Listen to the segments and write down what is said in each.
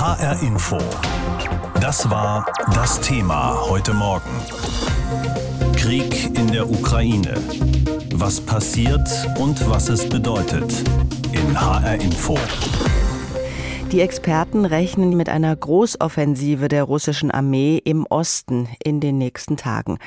HR Info. Das war das Thema heute Morgen. Krieg in der Ukraine. Was passiert und was es bedeutet. In HR Info. Die Experten rechnen mit einer Großoffensive der russischen Armee im Osten in den nächsten Tagen.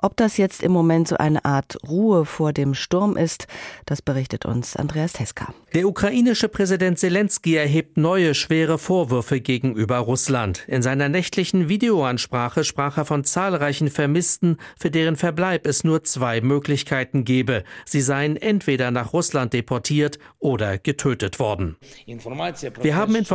Ob das jetzt im Moment so eine Art Ruhe vor dem Sturm ist, das berichtet uns Andreas Teska. Der ukrainische Präsident Zelensky erhebt neue schwere Vorwürfe gegenüber Russland. In seiner nächtlichen Videoansprache sprach er von zahlreichen Vermissten, für deren Verbleib es nur zwei Möglichkeiten gebe. Sie seien entweder nach Russland deportiert oder getötet worden. Wir haben Informationen,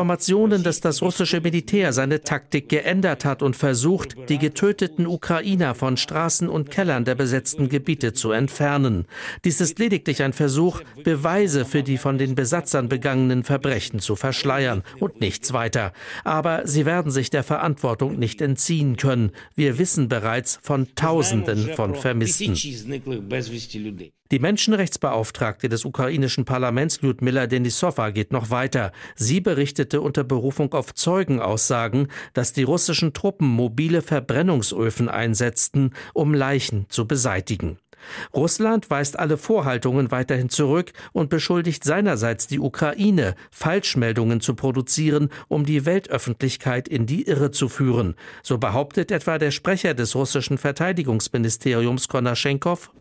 dass das russische Militär seine Taktik geändert hat und versucht, die getöteten Ukrainer von Straßen und Kellern der besetzten Gebiete zu entfernen. Dies ist lediglich ein Versuch, Beweise für die von den Besatzern begangenen Verbrechen zu verschleiern und nichts weiter. Aber sie werden sich der Verantwortung nicht entziehen können. Wir wissen bereits von Tausenden von Vermissten. Die Menschenrechtsbeauftragte des ukrainischen Parlaments Lyudmila Denisova geht noch weiter. Sie berichtete unter Berufung auf Zeugenaussagen, dass die russischen Truppen mobile Verbrennungsöfen einsetzten, um Leichen zu beseitigen. Russland weist alle Vorhaltungen weiterhin zurück und beschuldigt seinerseits die Ukraine, Falschmeldungen zu produzieren, um die Weltöffentlichkeit in die Irre zu führen. So behauptet etwa der Sprecher des russischen Verteidigungsministeriums Konaschenkov.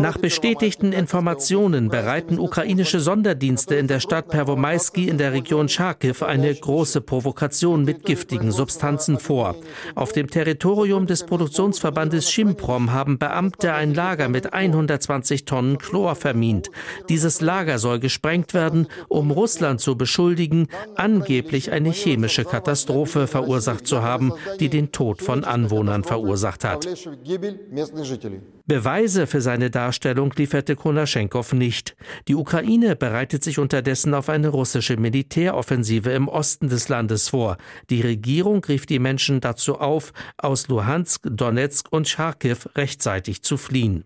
Nach bestätigten Informationen bereiten ukrainische Sonderdienste in der Stadt Pervomaisky in der Region Charkiw eine große Provokation mit giftigen Substanzen vor. Auf dem Territorium des Produktionsverbandes Schimprom haben Beamte ein Lager mit 120 Tonnen Chlor vermint. Dieses Lager soll gesprengt werden, um Russland zu beschuldigen, angeblich eine chemische Katastrophe verursacht zu haben, die den Tod von Anwohnern verursacht hat. Beweise für seine Darstellung lieferte Konaschenkov nicht. Die Ukraine bereitet sich unterdessen auf eine russische Militäroffensive im Osten des Landes vor. Die Regierung rief die Menschen dazu auf, aus Luhansk, Donetsk und Charkiw rechtzeitig zu fliehen.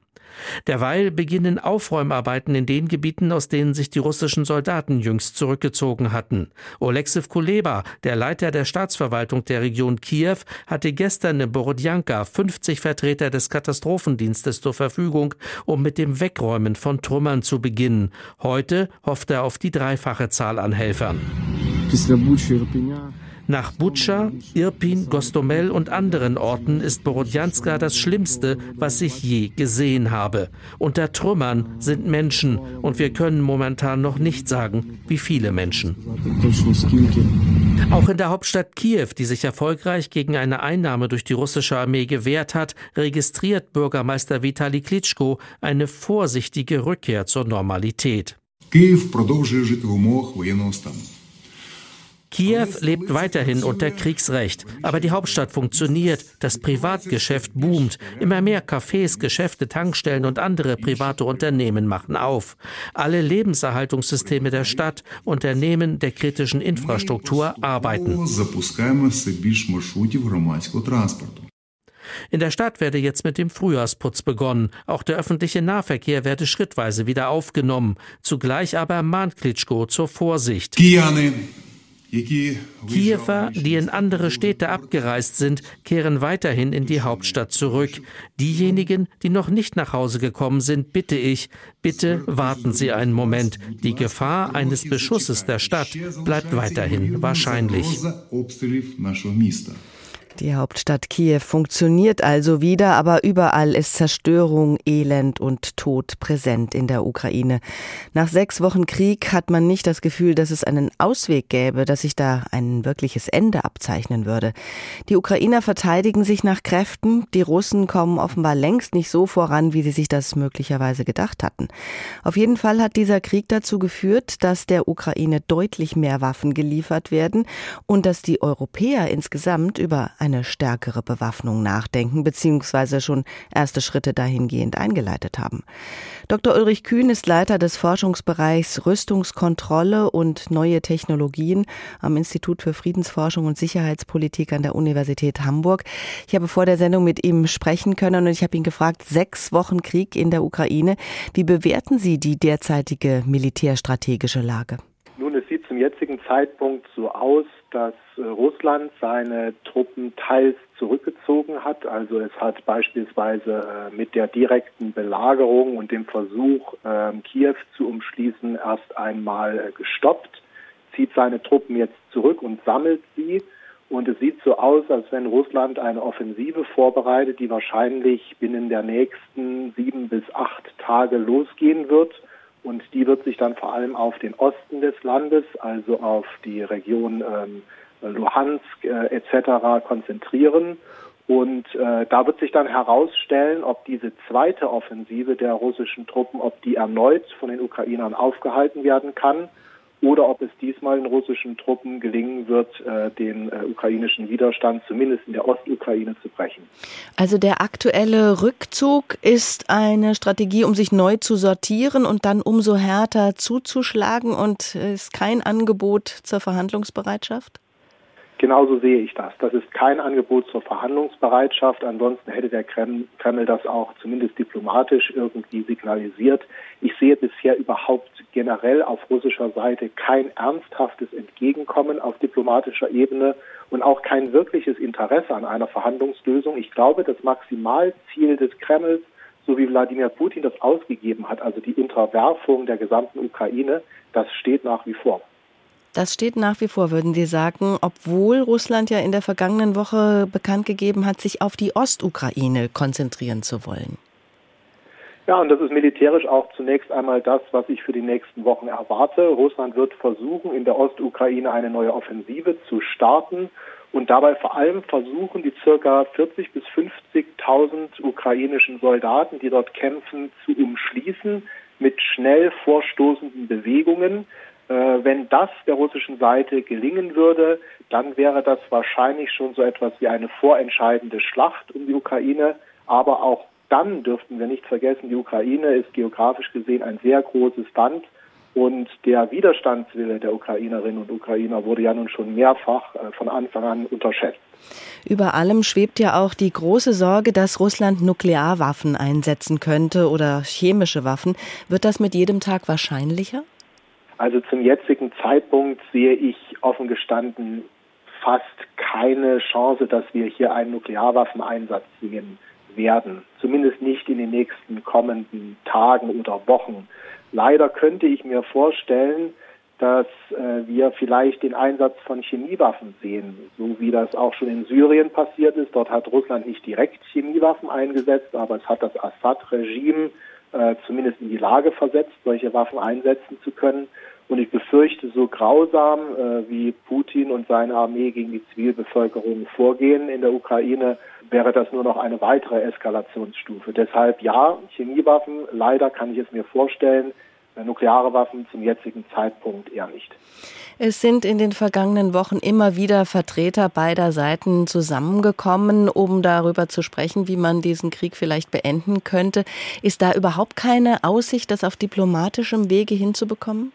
Derweil beginnen Aufräumarbeiten in den Gebieten, aus denen sich die russischen Soldaten jüngst zurückgezogen hatten. Oleksiv Kuleba, der Leiter der Staatsverwaltung der Region Kiew, hatte gestern in Borodjanka 50 Vertreter des Katastrophendienstes zur Verfügung, um mit dem Wegräumen von Trümmern zu beginnen. Heute hofft er auf die dreifache Zahl an Helfern. Nach Butscha, Irpin, Gostomel und anderen Orten ist Borodjanska das Schlimmste, was ich je gesehen habe. Unter Trümmern sind Menschen und wir können momentan noch nicht sagen, wie viele Menschen. Auch in der Hauptstadt Kiew, die sich erfolgreich gegen eine Einnahme durch die russische Armee gewehrt hat, registriert Bürgermeister Vitali Klitschko eine vorsichtige Rückkehr zur Normalität. Kiew продовжує жити в умовах воєнного стану. Kiew lebt weiterhin unter Kriegsrecht, aber die Hauptstadt funktioniert, das Privatgeschäft boomt, immer mehr Cafés, Geschäfte, Tankstellen und andere private Unternehmen machen auf. Alle Lebenserhaltungssysteme der Stadt, Unternehmen der kritischen Infrastruktur arbeiten. In der Stadt werde jetzt mit dem Frühjahrsputz begonnen. Auch der öffentliche Nahverkehr werde schrittweise wieder aufgenommen. Zugleich aber mahnt Klitschko zur Vorsicht. Kiane. Kiewer, die in andere Städte abgereist sind, kehren weiterhin in die Hauptstadt zurück. Diejenigen, die noch nicht nach Hause gekommen sind, bitte ich, bitte warten Sie einen Moment. Die Gefahr eines Beschusses der Stadt bleibt weiterhin wahrscheinlich. Die Hauptstadt Kiew funktioniert also wieder, aber überall ist Zerstörung, Elend und Tod präsent in der Ukraine. Nach sechs Wochen Krieg hat man nicht das Gefühl, dass es einen Ausweg gäbe, dass sich da ein wirkliches Ende abzeichnen würde. Die Ukrainer verteidigen sich nach Kräften, die Russen kommen offenbar längst nicht so voran, wie sie sich das möglicherweise gedacht hatten. Auf jeden Fall hat dieser Krieg dazu geführt, dass der Ukraine deutlich mehr Waffen geliefert werden und dass die Europäer insgesamt über eine stärkere Bewaffnung nachdenken bzw. schon erste Schritte dahingehend eingeleitet haben. Dr. Ulrich Kühn ist Leiter des Forschungsbereichs Rüstungskontrolle und neue Technologien am Institut für Friedensforschung und Sicherheitspolitik an der Universität Hamburg. Ich habe vor der Sendung mit ihm sprechen können und ich habe ihn gefragt, sechs Wochen Krieg in der Ukraine. Wie bewerten Sie die derzeitige militärstrategische Lage? Nun, Nun, es sieht zum jetzigen Zeitpunkt so aus, dass äh, Russland seine Truppen teils zurückgezogen hat. Also es hat beispielsweise äh, mit der direkten Belagerung und dem Versuch, äh, Kiew zu umschließen, erst einmal äh, gestoppt, zieht seine Truppen jetzt zurück und sammelt sie. Und es sieht so aus, als wenn Russland eine Offensive vorbereitet, die wahrscheinlich binnen der nächsten sieben bis acht Tage losgehen wird. Und die wird sich dann vor allem auf den Osten des Landes, also auf die Region ähm, Luhansk äh, etc. konzentrieren. Und äh, da wird sich dann herausstellen, ob diese zweite Offensive der russischen Truppen, ob die erneut von den Ukrainern aufgehalten werden kann oder ob es diesmal den russischen Truppen gelingen wird, äh, den äh, ukrainischen Widerstand zumindest in der Ostukraine zu brechen. Also der aktuelle Rückzug ist eine Strategie, um sich neu zu sortieren und dann umso härter zuzuschlagen und ist kein Angebot zur Verhandlungsbereitschaft? Genauso sehe ich das. Das ist kein Angebot zur Verhandlungsbereitschaft. Ansonsten hätte der Kreml, das auch zumindest diplomatisch irgendwie signalisiert. Ich sehe bisher überhaupt generell auf russischer Seite kein ernsthaftes Entgegenkommen auf diplomatischer Ebene und auch kein wirkliches Interesse an einer Verhandlungslösung. Ich glaube, das Maximalziel des Kremls so wie Wladimir Putin das ausgegeben hat, also die Unterwerfung der gesamten Ukraine, das steht nach wie vor. Das steht nach wie vor, würden Sie sagen, obwohl Russland ja in der vergangenen Woche bekannt gegeben hat, sich auf die Ostukraine konzentrieren zu wollen. Ja, und das ist militärisch auch zunächst einmal das, was ich für die nächsten Wochen erwarte. Russland wird versuchen, in der Ostukraine eine neue Offensive zu starten und dabei vor allem versuchen, die circa 40 bis 50.000 ukrainischen Soldaten, die dort kämpfen, zu umschließen mit schnell vorstoßenden Bewegungen. Äh, wenn das der russischen Seite gelingen würde, dann wäre das wahrscheinlich schon so etwas wie eine vorentscheidende Schlacht um die Ukraine. Aber auch dann dürften wir nicht vergessen, die Ukraine ist geografisch gesehen ein sehr großes Land. Und der Widerstandswille der Ukrainerinnen und Ukrainer wurde ja nun schon mehrfach äh, von Anfang an unterschätzt. Über allem schwebt ja auch die große Sorge, dass Russland Nuklearwaffen einsetzen könnte oder chemische Waffen. Wird das mit jedem Tag wahrscheinlicher? Also zum jetzigen Zeitpunkt sehe ich offen gestanden fast keine Chance, dass wir hier einen Nuklearwaffeneinsatz sehen werden. Zumindest nicht in den nächsten kommenden Tagen oder Wochen. Leider könnte ich mir vorstellen, dass äh, wir vielleicht den Einsatz von Chemiewaffen sehen, so wie das auch schon in Syrien passiert ist. Dort hat Russland nicht direkt Chemiewaffen eingesetzt, aber es hat das Assad-Regime äh, zumindest in die Lage versetzt, solche Waffen einsetzen zu können. Und ich befürchte, so grausam äh, wie Putin und seine Armee gegen die Zivilbevölkerung vorgehen in der Ukraine, wäre das nur noch eine weitere Eskalationsstufe. Deshalb ja, Chemiewaffen, leider kann ich es mir vorstellen, nukleare Waffen zum jetzigen Zeitpunkt eher nicht. Es sind in den vergangenen Wochen immer wieder Vertreter beider Seiten zusammengekommen, um darüber zu sprechen, wie man diesen Krieg vielleicht beenden könnte. Ist da überhaupt keine Aussicht, das auf diplomatischem Wege hinzubekommen?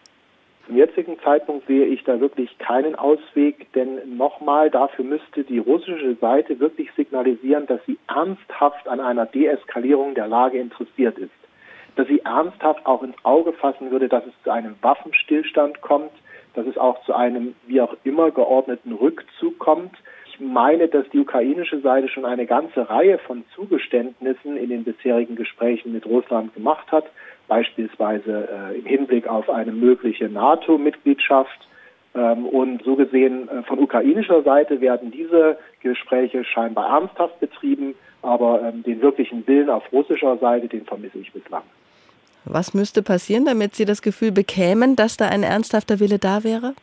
Zum jetzigen Zeitpunkt sehe ich da wirklich keinen Ausweg, denn nochmal, dafür müsste die russische Seite wirklich signalisieren, dass sie ernsthaft an einer Deeskalierung der Lage interessiert ist dass sie ernsthaft auch ins Auge fassen würde, dass es zu einem Waffenstillstand kommt, dass es auch zu einem wie auch immer geordneten Rückzug kommt. Ich meine, dass die ukrainische Seite schon eine ganze Reihe von Zugeständnissen in den bisherigen Gesprächen mit Russland gemacht hat, beispielsweise äh, im Hinblick auf eine mögliche NATO-Mitgliedschaft. Ähm, und so gesehen äh, von ukrainischer Seite werden diese Gespräche scheinbar ernsthaft betrieben, aber ähm, den wirklichen Willen auf russischer Seite, den vermisse ich bislang. Was müsste passieren, damit Sie das Gefühl bekämen, dass da ein ernsthafter Wille da wäre?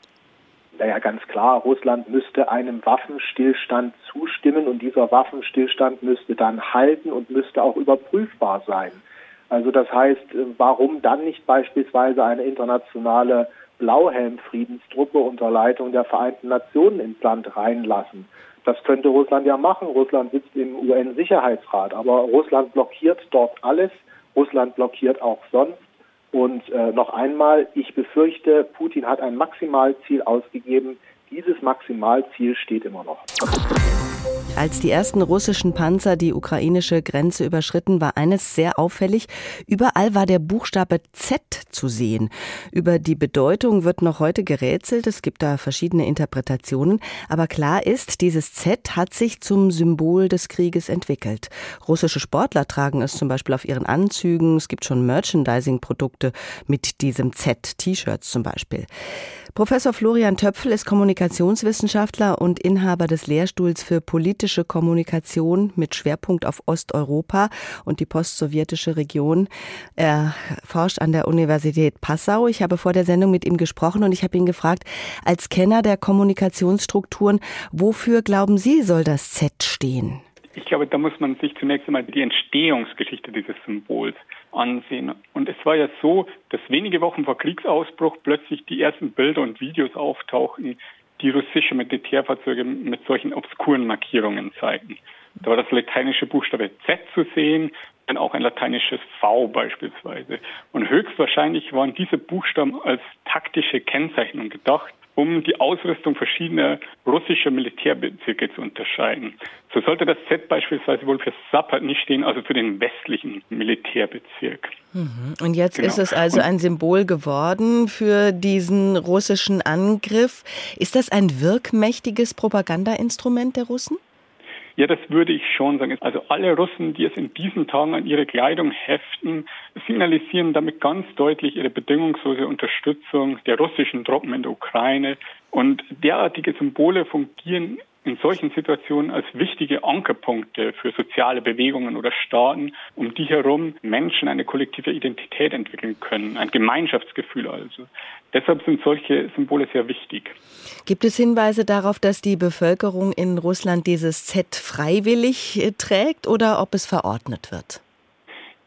Naja, ganz klar, Russland müsste einem Waffenstillstand zustimmen und dieser Waffenstillstand müsste dann halten und müsste auch überprüfbar sein. Also das heißt, warum dann nicht beispielsweise eine internationale Blauhelm-Friedenstruppe unter Leitung der Vereinten Nationen ins Land reinlassen? Das könnte Russland ja machen. Russland sitzt im UN-Sicherheitsrat, aber Russland blockiert dort alles. Russland blockiert auch sonst. Und äh, noch einmal, ich befürchte, Putin hat ein Maximalziel ausgegeben. Dieses Maximalziel steht immer noch. Als die ersten russischen Panzer die ukrainische Grenze überschritten, war eines sehr auffällig. Überall war der Buchstabe Z zu sehen. Über die Bedeutung wird noch heute gerätselt. Es gibt da verschiedene Interpretationen. Aber klar ist, dieses Z hat sich zum Symbol des Krieges entwickelt. Russische Sportler tragen es zum Beispiel auf ihren Anzügen. Es gibt schon Merchandising-Produkte mit diesem Z, T-Shirts zum Beispiel. Professor Florian Töpfel ist Kommunikationswissenschaftler und Inhaber des Lehrstuhls für politische Kommunikation mit Schwerpunkt auf Osteuropa und die postsowjetische Region. Er forscht an der Universität Passau. Ich habe vor der Sendung mit ihm gesprochen und ich habe ihn gefragt, als Kenner der Kommunikationsstrukturen, wofür glauben Sie, soll das Z stehen? Ich glaube, da muss man sich zunächst einmal die Entstehungsgeschichte dieses Symbols ansehen. Und es war ja so, dass wenige Wochen vor Kriegsausbruch plötzlich die ersten Bilder und Videos auftauchten, die russische Militärfahrzeuge mit solchen obskuren Markierungen zeigen. Da war das lateinische Buchstabe Z zu sehen, dann auch ein lateinisches V beispielsweise. Und höchstwahrscheinlich waren diese Buchstaben als taktische Kennzeichnung gedacht, um die Ausrüstung verschiedener russischer Militärbezirke zu unterscheiden. So sollte das Z beispielsweise wohl für Sapper nicht stehen, also für den westlichen Militärbezirk. Mhm. Und jetzt genau. ist es also ein Symbol geworden für diesen russischen Angriff. Ist das ein wirkmächtiges Propagandainstrument der Russen? Ja, das würde ich schon sagen. Also alle Russen, die es in diesen Tagen an ihre Kleidung heften, signalisieren damit ganz deutlich ihre bedingungslose Unterstützung der russischen Truppen in der Ukraine. Und derartige Symbole fungieren in solchen Situationen als wichtige Ankerpunkte für soziale Bewegungen oder Staaten, um die herum Menschen eine kollektive Identität entwickeln können, ein Gemeinschaftsgefühl also. Deshalb sind solche Symbole sehr wichtig. Gibt es Hinweise darauf, dass die Bevölkerung in Russland dieses Z freiwillig äh, trägt oder ob es verordnet wird?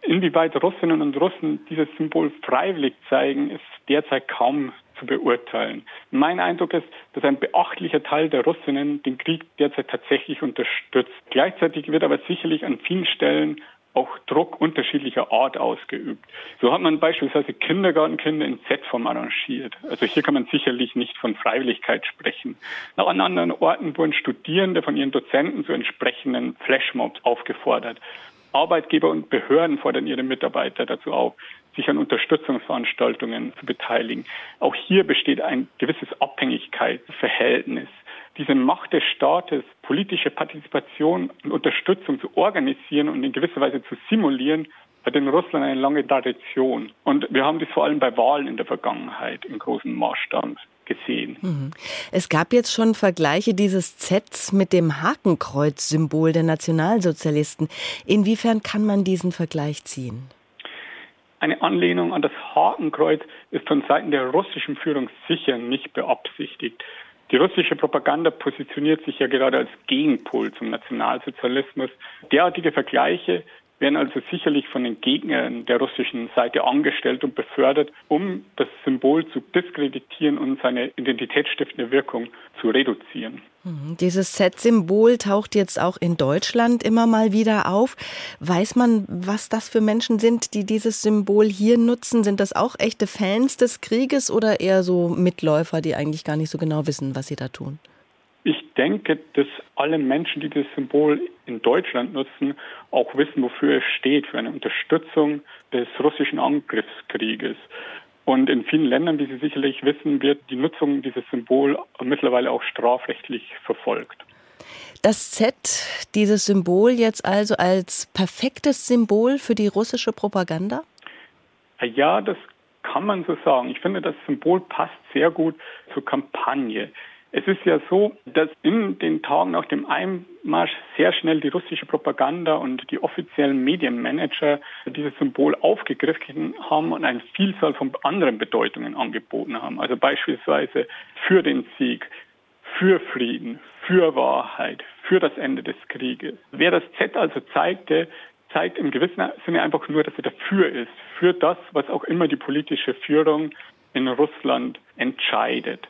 Inwieweit Russinnen und Russen dieses Symbol freiwillig zeigen, ist derzeit kaum zu beurteilen. Mein Eindruck ist, dass ein beachtlicher Teil der Russinnen den Krieg derzeit tatsächlich unterstützt. Gleichzeitig wird aber sicherlich an vielen Stellen auch Druck unterschiedlicher Art ausgeübt. So hat man beispielsweise Kindergartenkinder in Z-Form arrangiert. Also hier kann man sicherlich nicht von Freiwilligkeit sprechen. Nach an anderen Orten wurden Studierende von ihren Dozenten zu entsprechenden Flashmobs aufgefordert. Arbeitgeber und Behörden fordern ihre Mitarbeiter dazu auf, sich an Unterstützungsveranstaltungen zu beteiligen. Auch hier besteht ein gewisses Abhängigkeitsverhältnis. Diese Macht des Staates, politische Partizipation und Unterstützung zu organisieren und in gewisser Weise zu simulieren, hat in Russland eine lange Tradition. Und wir haben das vor allem bei Wahlen in der Vergangenheit im großen Maßstab gesehen. Mhm. Es gab jetzt schon Vergleiche dieses Z mit dem Hakenkreuz-Symbol der Nationalsozialisten. Inwiefern kann man diesen Vergleich ziehen? Eine Anlehnung an das Hakenkreuz ist von Seiten der russischen Führung sicher nicht beabsichtigt. Die russische Propaganda positioniert sich ja gerade als Gegenpol zum Nationalsozialismus. Derartige Vergleiche werden also sicherlich von den Gegnern der russischen Seite angestellt und befördert, um das Symbol zu diskreditieren und seine identitätsstiftende Wirkung zu reduzieren. Mhm. Dieses Z-Symbol taucht jetzt auch in Deutschland immer mal wieder auf. Weiß man, was das für Menschen sind, die dieses Symbol hier nutzen? Sind das auch echte Fans des Krieges oder eher so Mitläufer, die eigentlich gar nicht so genau wissen, was sie da tun? Ich denke, dass alle Menschen, die das Symbol in Deutschland nutzen, auch wissen, wofür es steht, für eine Unterstützung des russischen Angriffskrieges. Und in vielen Ländern, wie Sie sicherlich wissen, wird die Nutzung dieses Symbols mittlerweile auch strafrechtlich verfolgt. Das Z, dieses Symbol jetzt also als perfektes Symbol für die russische Propaganda? Ja, das kann man so sagen. Ich finde, das Symbol passt sehr gut zur Kampagne. Es ist ja so, dass in den Tagen nach dem Einmarsch sehr schnell die russische Propaganda und die offiziellen Medienmanager dieses Symbol aufgegriffen haben und eine Vielzahl von anderen Bedeutungen angeboten haben. Also beispielsweise für den Sieg, für Frieden, für Wahrheit, für das Ende des Krieges. Wer das Z also zeigte, zeigt im gewissen Sinne einfach nur, dass er dafür ist, für das, was auch immer die politische Führung in Russland entscheidet.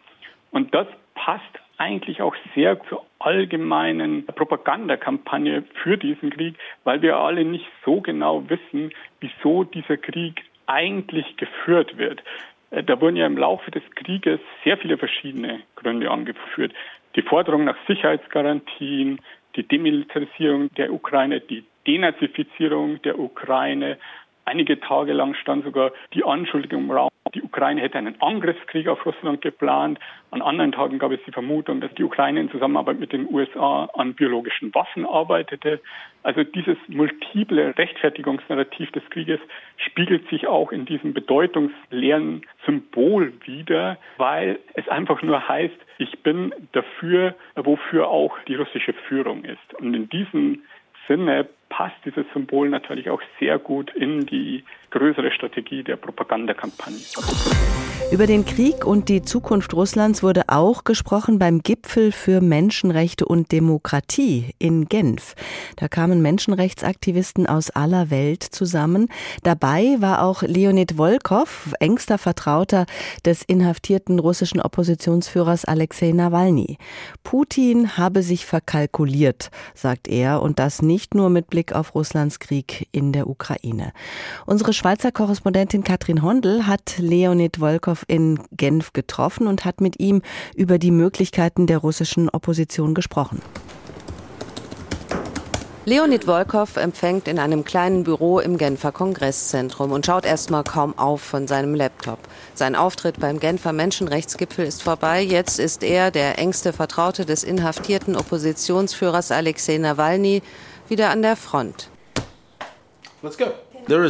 Und das passt eigentlich auch sehr zur allgemeinen Propagandakampagne für diesen Krieg, weil wir alle nicht so genau wissen, wieso dieser Krieg eigentlich geführt wird. Äh, da wurden ja im Laufe des Krieges sehr viele verschiedene Gründe angeführt. Die Forderung nach Sicherheitsgarantien, die Demilitarisierung der Ukraine, die Denazifizierung der Ukraine. Einige Tage lang stand sogar die Anschuldigung im die Ukraine hätte einen Angriffskrieg auf Russland geplant. An anderen Tagen gab es die Vermutung, dass die Ukraine in Zusammenarbeit mit den USA an biologischen Waffen arbeitete. Also dieses multiple Rechtfertigungsnarrativ des Krieges spiegelt sich auch in diesem bedeutungsleeren Symbol wider, weil es einfach nur heißt, ich bin dafür, wofür auch die russische Führung ist. Und in diesem Sinne passt dieses Symbol natürlich auch sehr gut in die größere Strategie der Propagandakampagne. Über den Krieg und die Zukunft Russlands wurde auch gesprochen beim Gipfel für Menschenrechte und Demokratie in Genf. Da kamen Menschenrechtsaktivisten aus aller Welt zusammen. Dabei war auch Leonid Volkov, engster Vertrauter des inhaftierten russischen Oppositionsführers Alexei Nawalny. Putin habe sich verkalkuliert, sagt er, und das nicht nur mit Blick auf Russlands Krieg in der Ukraine. Unsere Schweizer Korrespondentin Katrin Hondel hat Leonid Volkov in Genf getroffen und hat mit ihm über die Möglichkeiten der russischen Opposition gesprochen. Leonid Volkov empfängt in einem kleinen Büro im Genfer Kongresszentrum und schaut erstmal kaum auf von seinem Laptop. Sein Auftritt beim Genfer Menschenrechtsgipfel ist vorbei. Jetzt ist er, der engste Vertraute des inhaftierten Oppositionsführers Alexei Nawalny, wieder an der Front. Let's go. Da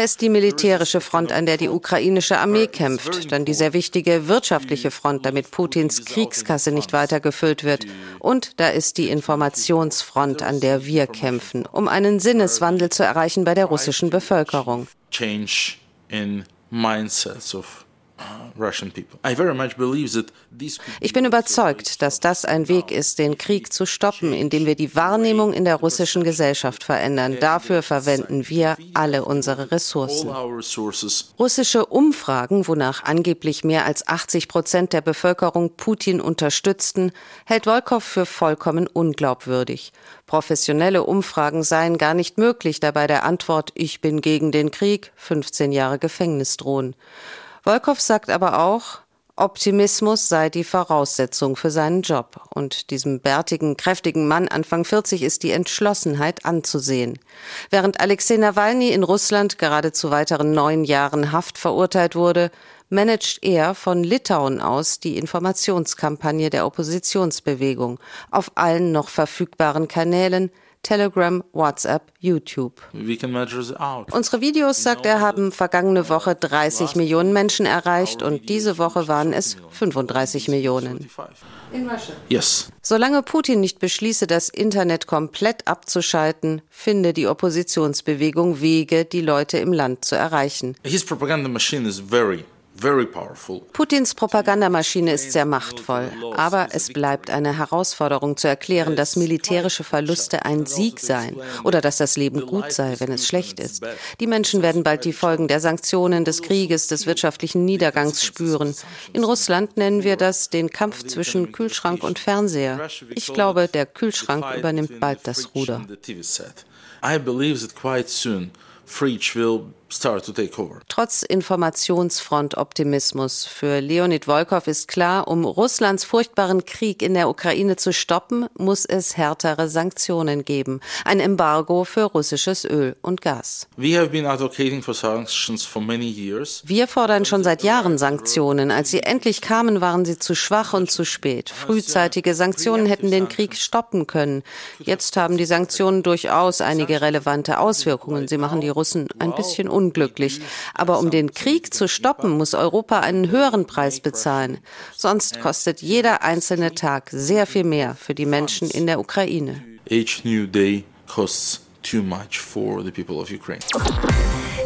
ist die militärische Front, an der die ukrainische Armee kämpft, dann die sehr wichtige wirtschaftliche Front, damit Putins Kriegskasse nicht weiter gefüllt wird. Und da ist die Informationsfront, an der wir kämpfen, um einen Sinneswandel zu erreichen bei der russischen Bevölkerung. Change in mindsets of ich bin überzeugt, dass das ein Weg ist, den Krieg zu stoppen, indem wir die Wahrnehmung in der russischen Gesellschaft verändern. Dafür verwenden wir alle unsere Ressourcen. Russische Umfragen, wonach angeblich mehr als 80 Prozent der Bevölkerung Putin unterstützten, hält Volkov für vollkommen unglaubwürdig. Professionelle Umfragen seien gar nicht möglich, da bei der Antwort Ich bin gegen den Krieg 15 Jahre Gefängnis drohen. Wolkow sagt aber auch, Optimismus sei die Voraussetzung für seinen Job. Und diesem bärtigen, kräftigen Mann Anfang 40 ist die Entschlossenheit anzusehen. Während Alexei Nawalny in Russland gerade zu weiteren neun Jahren Haft verurteilt wurde, managt er von Litauen aus die Informationskampagne der Oppositionsbewegung auf allen noch verfügbaren Kanälen, Telegram, WhatsApp, YouTube. Unsere Videos, sagt er, haben vergangene Woche 30 Millionen Menschen erreicht und diese Woche waren es 35 Millionen. Yes. Solange Putin nicht beschließe, das Internet komplett abzuschalten, finde die Oppositionsbewegung Wege, die Leute im Land zu erreichen. His propaganda machine is very Putins Propagandamaschine ist sehr machtvoll, aber es bleibt eine Herausforderung zu erklären, dass militärische Verluste ein Sieg seien oder dass das Leben gut sei, wenn es schlecht ist. Die Menschen werden bald die Folgen der Sanktionen, des Krieges, des wirtschaftlichen Niedergangs spüren. In Russland nennen wir das den Kampf zwischen Kühlschrank und Fernseher. Ich glaube, der Kühlschrank übernimmt bald das Ruder. I believe that quite soon Fridge will Trotz Informationsfront-Optimismus für Leonid Volkov ist klar, um Russlands furchtbaren Krieg in der Ukraine zu stoppen, muss es härtere Sanktionen geben. Ein Embargo für russisches Öl und Gas. Wir fordern schon seit Jahren Sanktionen. Als sie endlich kamen, waren sie zu schwach und zu spät. Frühzeitige Sanktionen hätten den Krieg stoppen können. Jetzt haben die Sanktionen durchaus einige relevante Auswirkungen. Sie machen die Russen ein bisschen unglücklich. Aber um den Krieg zu stoppen, muss Europa einen höheren Preis bezahlen. Sonst kostet jeder einzelne Tag sehr viel mehr für die Menschen in der Ukraine. Each new day costs too much for the people of Ukraine.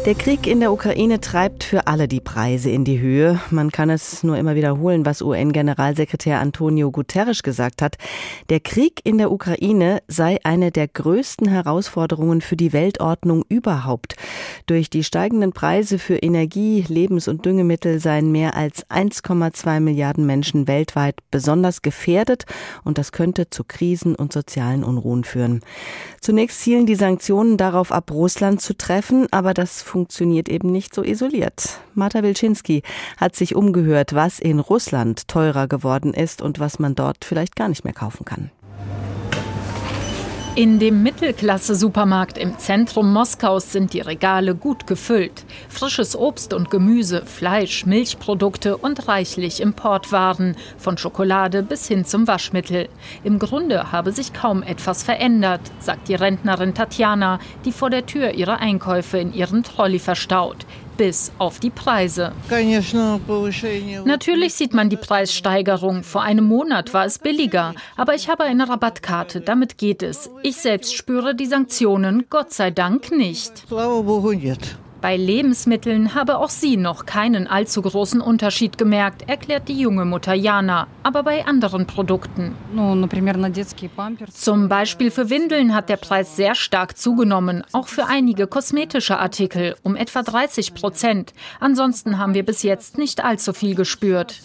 Der Krieg in der Ukraine treibt für alle die Preise in die Höhe. Man kann es nur immer wiederholen, was UN-Generalsekretär Antonio Guterres gesagt hat. Der Krieg in der Ukraine sei eine der größten Herausforderungen für die Weltordnung überhaupt. Durch die steigenden Preise für Energie, Lebens- und Düngemittel seien mehr als 1,2 Milliarden Menschen weltweit besonders gefährdet und das könnte zu Krisen und sozialen Unruhen führen. Zunächst zielen die Sanktionen darauf ab, Russland zu treffen, aber das das funktioniert eben nicht so isoliert. Marta Wilczynski hat sich umgehört, was in Russland teurer geworden ist und was man dort vielleicht gar nicht mehr kaufen kann. In dem Mittelklasse-Supermarkt im Zentrum Moskaus sind die Regale gut gefüllt. Frisches Obst und Gemüse, Fleisch, Milchprodukte und reichlich Importwaren, von Schokolade bis hin zum Waschmittel. Im Grunde habe sich kaum etwas verändert, sagt die Rentnerin Tatjana, die vor der Tür ihre Einkäufe in ihren Trolley verstaut bis auf die Preise. Natürlich sieht man die Preissteigerung. Vor einem Monat war es billiger, aber ich habe eine Rabattkarte, damit geht es. Ich selbst spüre die Sanktionen, Gott sei Dank nicht. Bei Lebensmitteln habe auch sie noch keinen allzu großen Unterschied gemerkt, erklärt die junge Mutter Jana. Aber bei anderen Produkten. Zum Beispiel für Windeln hat der Preis sehr stark zugenommen, auch für einige kosmetische Artikel um etwa 30 Prozent. Ansonsten haben wir bis jetzt nicht allzu viel gespürt.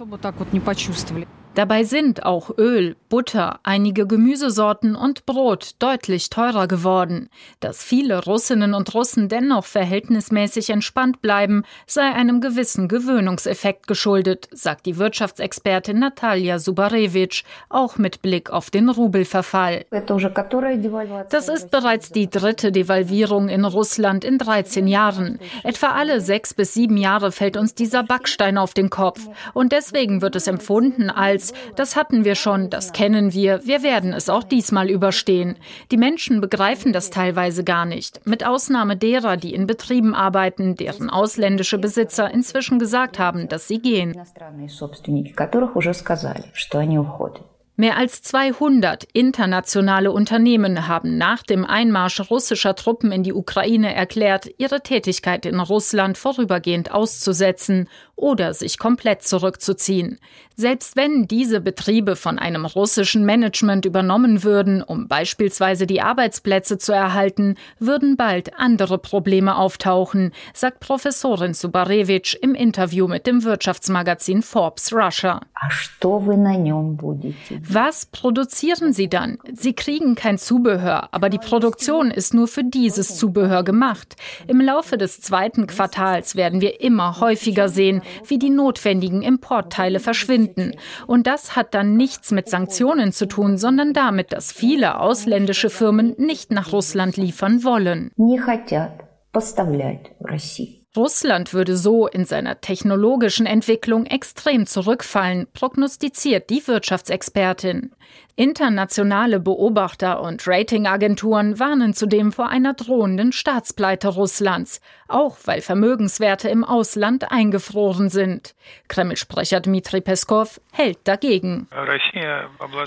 Dabei sind auch Öl, Butter, einige Gemüsesorten und Brot deutlich teurer geworden. Dass viele Russinnen und Russen dennoch verhältnismäßig entspannt bleiben, sei einem gewissen Gewöhnungseffekt geschuldet, sagt die Wirtschaftsexpertin Natalia Subarewitsch, auch mit Blick auf den Rubelverfall. Das ist bereits die dritte Devalvierung in Russland in 13 Jahren. Etwa alle sechs bis sieben Jahre fällt uns dieser Backstein auf den Kopf. Und deswegen wird es empfunden als das hatten wir schon, das kennen wir, wir werden es auch diesmal überstehen. Die Menschen begreifen das teilweise gar nicht, mit Ausnahme derer, die in Betrieben arbeiten, deren ausländische Besitzer inzwischen gesagt haben, dass sie gehen. Mehr als 200 internationale Unternehmen haben nach dem Einmarsch russischer Truppen in die Ukraine erklärt, ihre Tätigkeit in Russland vorübergehend auszusetzen oder sich komplett zurückzuziehen. Selbst wenn diese Betriebe von einem russischen Management übernommen würden, um beispielsweise die Arbeitsplätze zu erhalten, würden bald andere Probleme auftauchen, sagt Professorin Subarewitsch im Interview mit dem Wirtschaftsmagazin Forbes Russia. Was produzieren Sie dann? Sie kriegen kein Zubehör, aber die Produktion ist nur für dieses Zubehör gemacht. Im Laufe des zweiten Quartals werden wir immer häufiger sehen, wie die notwendigen Importteile verschwinden. Und das hat dann nichts mit Sanktionen zu tun, sondern damit, dass viele ausländische Firmen nicht nach Russland liefern wollen. Russland würde so in seiner technologischen Entwicklung extrem zurückfallen, prognostiziert die Wirtschaftsexpertin. Internationale Beobachter und Ratingagenturen warnen zudem vor einer drohenden Staatspleite Russlands, auch weil Vermögenswerte im Ausland eingefroren sind. Kreml-Sprecher Dmitri Peskov hält dagegen.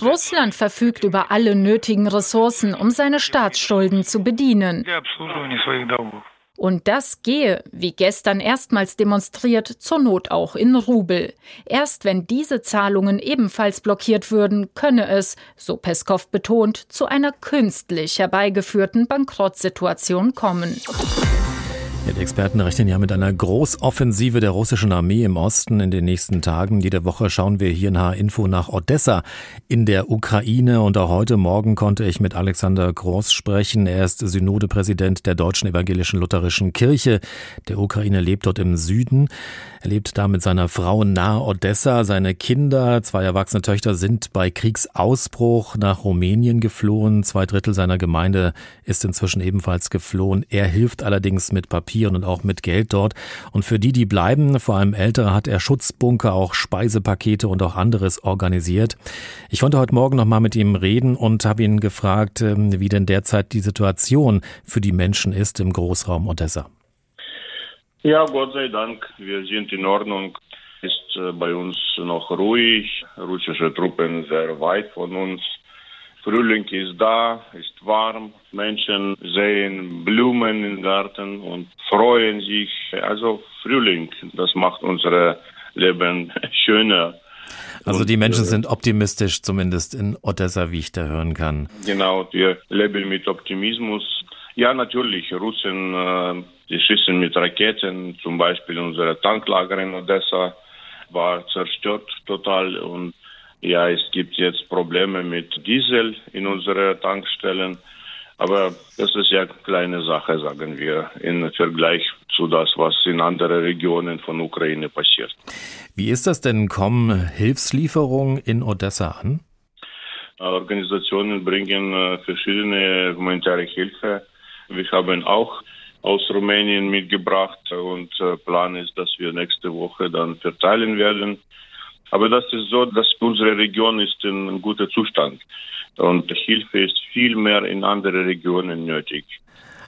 Russland verfügt über alle nötigen Ressourcen, um seine Staatsschulden zu bedienen. Und das gehe, wie gestern erstmals demonstriert, zur Not auch in Rubel. Erst wenn diese Zahlungen ebenfalls blockiert würden, könne es, so Peskov betont, zu einer künstlich herbeigeführten Bankrottsituation kommen. Die Experten rechnen ja mit einer Großoffensive der russischen Armee im Osten in den nächsten Tagen. Jede Woche schauen wir hier in H-Info nach Odessa in der Ukraine. Und auch heute Morgen konnte ich mit Alexander Groß sprechen. Er ist Synodepräsident der Deutschen Evangelischen Lutherischen Kirche. Der Ukraine lebt dort im Süden. Er lebt da mit seiner Frau nahe Odessa. Seine Kinder, zwei erwachsene Töchter, sind bei Kriegsausbruch nach Rumänien geflohen. Zwei Drittel seiner Gemeinde ist inzwischen ebenfalls geflohen. Er hilft allerdings mit Papieren und auch mit Geld dort. Und für die, die bleiben, vor allem Ältere, hat er Schutzbunker, auch Speisepakete und auch anderes organisiert. Ich konnte heute Morgen noch mal mit ihm reden und habe ihn gefragt, ähm, wie denn derzeit die Situation für die Menschen ist im Großraum Odessa. Ja, Gott sei Dank, wir sind in Ordnung. Ist äh, bei uns noch ruhig. Russische Truppen sehr weit von uns. Frühling ist da, ist warm. Menschen sehen Blumen im Garten und freuen sich. Also Frühling, das macht unser Leben schöner. Also die Menschen äh, sind optimistisch, zumindest in Odessa, wie ich da hören kann. Genau, wir leben mit Optimismus. Ja, natürlich, Russen äh, die schießen mit Raketen, zum Beispiel unsere Tanklager in Odessa war zerstört total und ja, es gibt jetzt Probleme mit Diesel in unseren Tankstellen. Aber das ist ja eine kleine Sache, sagen wir, im Vergleich zu das, was in anderen Regionen von Ukraine passiert. Wie ist das denn? Kommen Hilfslieferungen in Odessa an? Organisationen bringen äh, verschiedene humanitäre Hilfe. Wir haben auch aus Rumänien mitgebracht und äh, Plan ist, dass wir nächste Woche dann verteilen werden. Aber das ist so, dass unsere Region ist in einem guten Zustand und Hilfe ist viel mehr in andere Regionen nötig.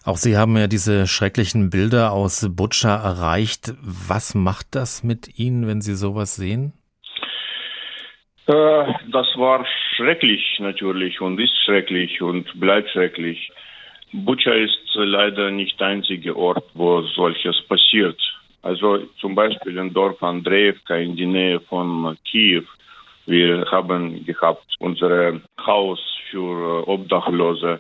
Auch Sie haben ja diese schrecklichen Bilder aus Butscha erreicht. Was macht das mit Ihnen, wenn Sie sowas sehen? Äh, das war schrecklich natürlich und ist schrecklich und bleibt schrecklich. Butscha ist leider nicht der einzige Ort, wo solches passiert. Also zum Beispiel im Dorf Andreevka in der Nähe von Kiew. Wir haben gehabt unser Haus für Obdachlose.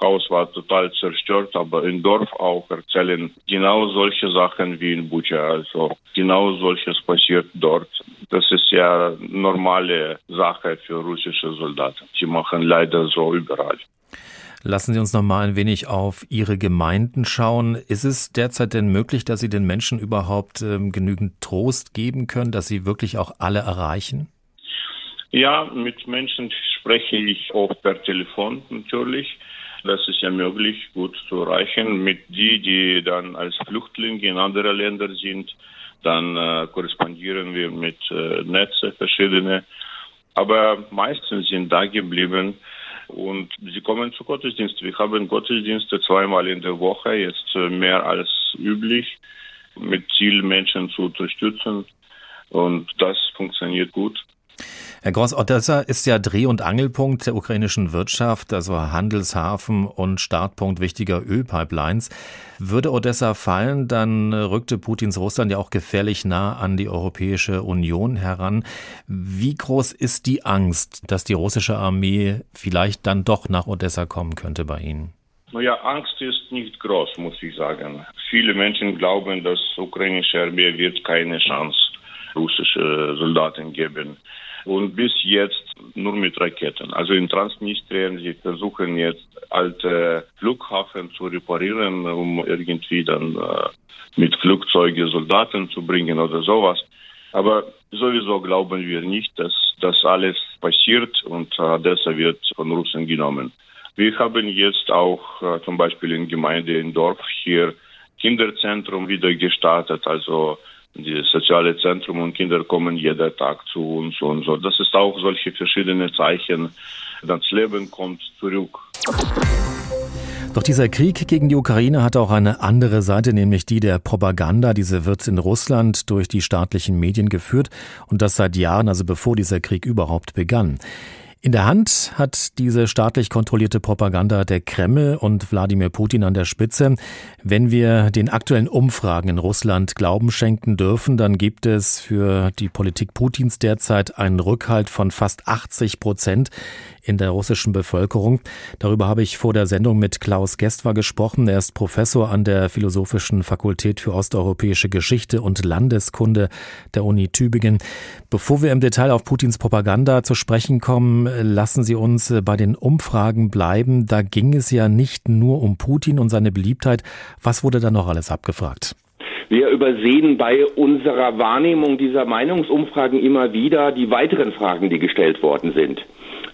Haus war total zerstört, aber im Dorf auch erzählen genau solche Sachen wie in Bucha. Also genau solches passiert dort. Das ist ja normale Sache für russische Soldaten. Sie machen leider so überall. Lassen Sie uns noch mal ein wenig auf Ihre Gemeinden schauen. Ist es derzeit denn möglich, dass Sie den Menschen überhaupt ähm, genügend Trost geben können, dass Sie wirklich auch alle erreichen? Ja, mit Menschen spreche ich oft per Telefon natürlich. Das ist ja möglich, gut zu erreichen. Mit die, die dann als Flüchtlinge in andere Länder sind, dann äh, korrespondieren wir mit äh, Netze verschiedene. Aber meistens sind da geblieben und sie kommen zu Gottesdienst. Wir haben Gottesdienste zweimal in der Woche, jetzt äh, mehr als üblich, mit Ziel, Menschen zu unterstützen. Und das funktioniert gut. Herr Gross, Odessa ist ja Dreh- und Angelpunkt der ukrainischen Wirtschaft, also Handelshafen und Startpunkt wichtiger Ölpipelines. Würde Odessa fallen, dann rückte Putins Russland ja auch gefährlich nah an die Europäische Union heran. Wie groß ist die Angst, dass die russische Armee vielleicht dann doch nach Odessa kommen könnte bei Ihnen? Naja, Angst ist nicht groß, muss ich sagen. Viele Menschen glauben, dass ukrainische Armee wird keine Chance russische Soldaten geben und bis jetzt nur mit Raketen. Also in Transnistrien, sie versuchen jetzt alte Flughafen zu reparieren, um irgendwie dann äh, mit Flugzeugen Soldaten zu bringen oder sowas. Aber sowieso glauben wir nicht, dass das alles passiert und Odessa wird von Russen genommen. Wir haben jetzt auch äh, zum Beispiel in Gemeinde in Dorf hier Kinderzentrum wieder gestartet, also dieses soziale Zentrum und Kinder kommen jeden Tag zu uns und so. Das ist auch solche verschiedene Zeichen. Das Leben kommt zurück. Doch dieser Krieg gegen die Ukraine hat auch eine andere Seite, nämlich die der Propaganda. Diese wird in Russland durch die staatlichen Medien geführt und das seit Jahren, also bevor dieser Krieg überhaupt begann. In der Hand hat diese staatlich kontrollierte Propaganda der Kreml und Wladimir Putin an der Spitze. Wenn wir den aktuellen Umfragen in Russland Glauben schenken dürfen, dann gibt es für die Politik Putins derzeit einen Rückhalt von fast 80 Prozent in der russischen Bevölkerung. Darüber habe ich vor der Sendung mit Klaus Gestwer gesprochen. Er ist Professor an der Philosophischen Fakultät für osteuropäische Geschichte und Landeskunde der Uni Tübingen. Bevor wir im Detail auf Putins Propaganda zu sprechen kommen, lassen Sie uns bei den Umfragen bleiben. Da ging es ja nicht nur um Putin und seine Beliebtheit. Was wurde da noch alles abgefragt? Wir übersehen bei unserer Wahrnehmung dieser Meinungsumfragen immer wieder die weiteren Fragen, die gestellt worden sind.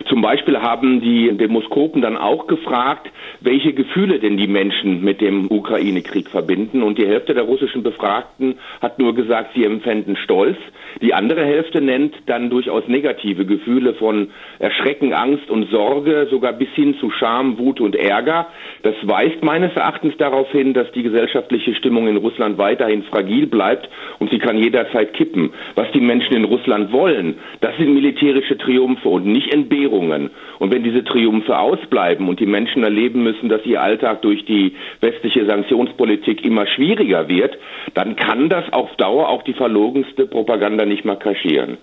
Zum Beispiel haben die Demoskopen dann auch gefragt, welche Gefühle denn die Menschen mit dem Ukraine-Krieg verbinden. Und die Hälfte der russischen Befragten hat nur gesagt, sie empfänden Stolz. Die andere Hälfte nennt dann durchaus negative Gefühle von Erschrecken, Angst und Sorge, sogar bis hin zu Scham, Wut und Ärger. Das weist meines Erachtens darauf hin, dass die gesellschaftliche Stimmung in Russland weiterhin fragil bleibt und sie kann jederzeit kippen. Was die Menschen in Russland wollen, das sind militärische Triumphe und nicht Entbehrungen. Und wenn diese Triumphe ausbleiben und die Menschen erleben müssen, dass ihr Alltag durch die westliche Sanktionspolitik immer schwieriger wird, dann kann das auf Dauer auch die verlogenste Propaganda nicht mehr kaschieren.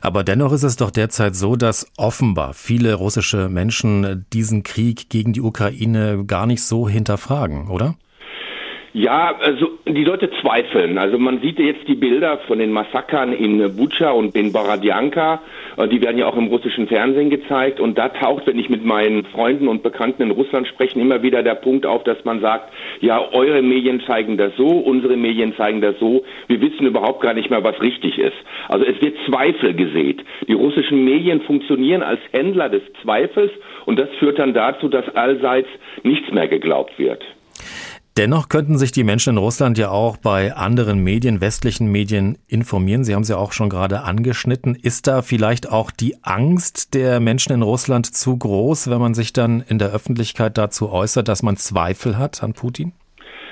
Aber dennoch ist es doch derzeit so, dass offenbar viele russische Menschen diesen Krieg gegen die Ukraine gar nicht so hinterfragen, oder? Ja, also die Leute zweifeln. Also man sieht jetzt die Bilder von den Massakern in Bucha und in Borodjanka. Äh, die werden ja auch im russischen Fernsehen gezeigt. Und da taucht, wenn ich mit meinen Freunden und Bekannten in Russland spreche, immer wieder der Punkt auf, dass man sagt, ja, eure Medien zeigen das so, unsere Medien zeigen das so. Wir wissen überhaupt gar nicht mehr, was richtig ist. Also es wird Zweifel gesät. Die russischen Medien funktionieren als Händler des Zweifels und das führt dann dazu, dass allseits nichts mehr geglaubt wird. Dennoch könnten sich die Menschen in Russland ja auch bei anderen Medien, westlichen Medien informieren. Sie haben es ja auch schon gerade angeschnitten. Ist da vielleicht auch die Angst der Menschen in Russland zu groß, wenn man sich dann in der Öffentlichkeit dazu äußert, dass man Zweifel hat an Putin?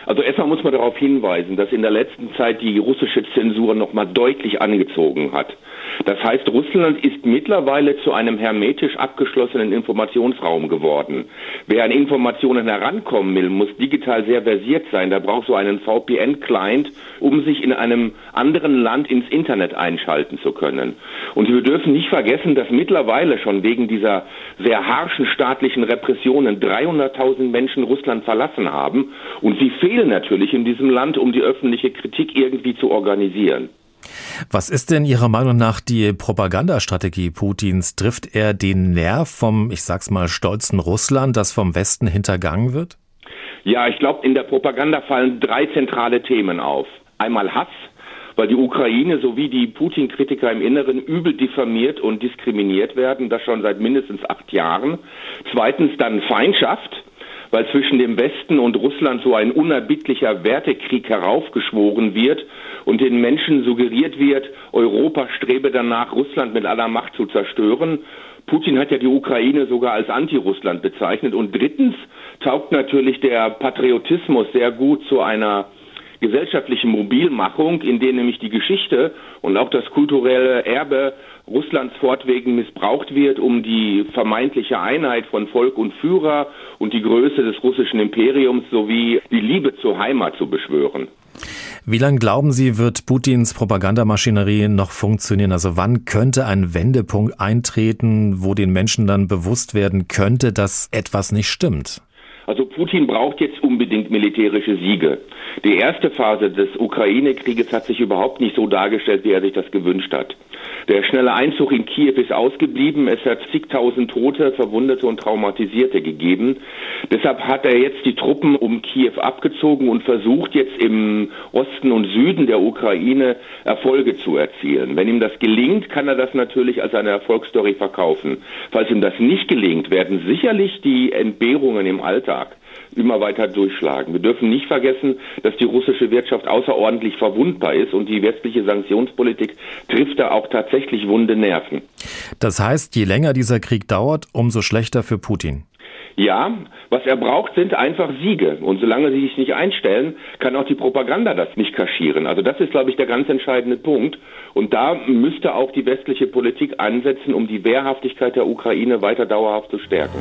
Also erstmal muss man darauf hinweisen, dass in der letzten Zeit die russische Zensur nochmal deutlich angezogen hat. Das heißt, Russland ist mittlerweile zu einem hermetisch abgeschlossenen Informationsraum geworden. Wer an Informationen herankommen will, muss digital sehr versiert sein. Da braucht so einen VPN-Client, um sich in einem anderen Land ins Internet einschalten zu können. Und wir dürfen nicht vergessen, dass mittlerweile schon wegen dieser sehr harschen staatlichen Repressionen 300.000 Menschen Russland verlassen haben. Und sie fehlen natürlich in diesem Land, um die öffentliche Kritik irgendwie zu organisieren. Was ist denn Ihrer Meinung nach die Propagandastrategie Putins? Trifft er den Nerv vom, ich sag's mal, stolzen Russland, das vom Westen hintergangen wird? Ja, ich glaube, in der Propaganda fallen drei zentrale Themen auf. Einmal Hass, weil die Ukraine sowie die Putin-Kritiker im Inneren übel diffamiert und diskriminiert werden, das schon seit mindestens acht Jahren. Zweitens dann Feindschaft, weil zwischen dem Westen und Russland so ein unerbittlicher Wertekrieg heraufgeschworen wird und den Menschen suggeriert wird, Europa strebe danach, Russland mit aller Macht zu zerstören. Putin hat ja die Ukraine sogar als Anti-Russland bezeichnet. Und drittens taugt natürlich der Patriotismus sehr gut zu einer gesellschaftlichen Mobilmachung, in der nämlich die Geschichte und auch das kulturelle Erbe Russlands fortwährend missbraucht wird, um die vermeintliche Einheit von Volk und Führer und die Größe des russischen Imperiums sowie die Liebe zur Heimat zu beschwören. Wie lange glauben Sie, wird Putins Propagandamaschinerie noch funktionieren? Also wann könnte ein Wendepunkt eintreten, wo den Menschen dann bewusst werden könnte, dass etwas nicht stimmt? Also Putin braucht jetzt unbedingt militärische Siege. Die erste Phase des Ukraine-Krieges hat sich überhaupt nicht so dargestellt, wie er sich das gewünscht hat. Der schnelle Einzug in Kiew ist ausgeblieben. Es hat zigtausend Tote, Verwundete und Traumatisierte gegeben. Deshalb hat er jetzt die Truppen um Kiew abgezogen und versucht jetzt im Osten und Süden der Ukraine Erfolge zu erzielen. Wenn ihm das gelingt, kann er das natürlich als eine Erfolgsstory verkaufen. Falls ihm das nicht gelingt, werden sicherlich die Entbehrungen im Alltag immer weiter durchschlagen. Wir dürfen nicht vergessen, dass die russische Wirtschaft außerordentlich verwundbar ist und die westliche Sanktionspolitik trifft da auch tatsächlich wunde Nerven. Das heißt, je länger dieser Krieg dauert, umso schlechter für Putin. Ja, was er braucht, sind einfach Siege. Und solange sie sich nicht einstellen, kann auch die Propaganda das nicht kaschieren. Also das ist, glaube ich, der ganz entscheidende Punkt. Und da müsste auch die westliche Politik ansetzen, um die Wehrhaftigkeit der Ukraine weiter dauerhaft zu stärken.